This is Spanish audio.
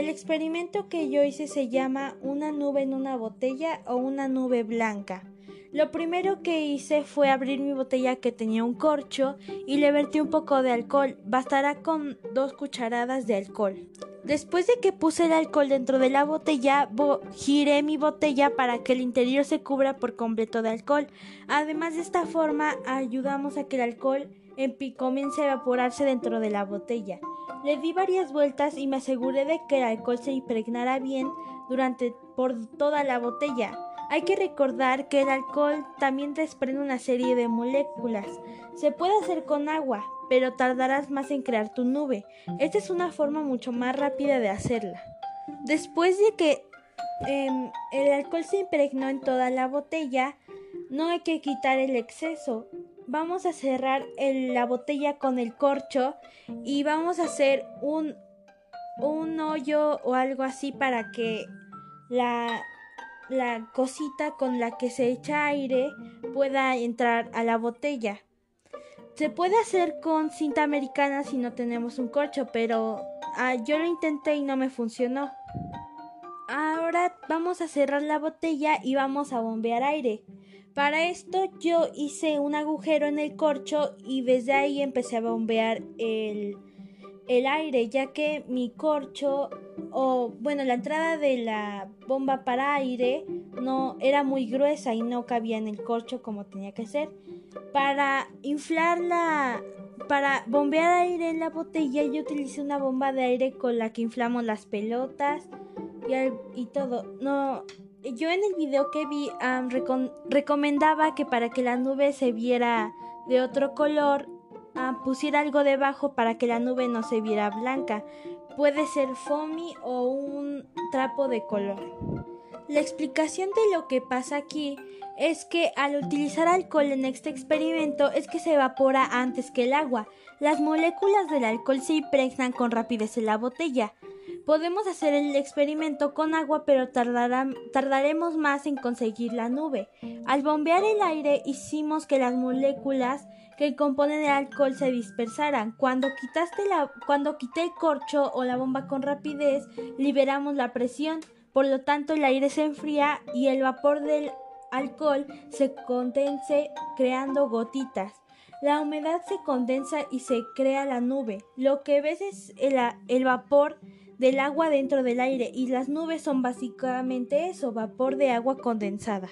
El experimento que yo hice se llama una nube en una botella o una nube blanca. Lo primero que hice fue abrir mi botella que tenía un corcho y le vertí un poco de alcohol. Bastará con dos cucharadas de alcohol. Después de que puse el alcohol dentro de la botella, giré mi botella para que el interior se cubra por completo de alcohol. Además de esta forma ayudamos a que el alcohol comience a evaporarse dentro de la botella. Le di varias vueltas y me aseguré de que el alcohol se impregnara bien durante por toda la botella. Hay que recordar que el alcohol también desprende una serie de moléculas. Se puede hacer con agua, pero tardarás más en crear tu nube. Esta es una forma mucho más rápida de hacerla. Después de que em, el alcohol se impregnó en toda la botella, no hay que quitar el exceso. Vamos a cerrar la botella con el corcho y vamos a hacer un, un hoyo o algo así para que la, la cosita con la que se echa aire pueda entrar a la botella. Se puede hacer con cinta americana si no tenemos un corcho, pero ah, yo lo intenté y no me funcionó. Ahora vamos a cerrar la botella y vamos a bombear aire. Para esto yo hice un agujero en el corcho y desde ahí empecé a bombear el, el aire, ya que mi corcho o bueno, la entrada de la bomba para aire no era muy gruesa y no cabía en el corcho como tenía que ser. Para inflar la para bombear aire en la botella yo utilicé una bomba de aire con la que inflamos las pelotas y, y todo. No, yo en el video que vi recomendaba que para que la nube se viera de otro color pusiera algo debajo para que la nube no se viera blanca. Puede ser foamy o un trapo de color. La explicación de lo que pasa aquí es que al utilizar alcohol en este experimento es que se evapora antes que el agua. Las moléculas del alcohol se impregnan con rapidez en la botella. Podemos hacer el experimento con agua, pero tardaremos más en conseguir la nube. Al bombear el aire hicimos que las moléculas que componen el alcohol se dispersaran. Cuando, quitaste la, cuando quité el corcho o la bomba con rapidez, liberamos la presión. Por lo tanto, el aire se enfría y el vapor del alcohol se condense creando gotitas. La humedad se condensa y se crea la nube. Lo que ves es el, el, vapor del agua dentro del aire y las nubes son básicamente eso, vapor de agua condensada.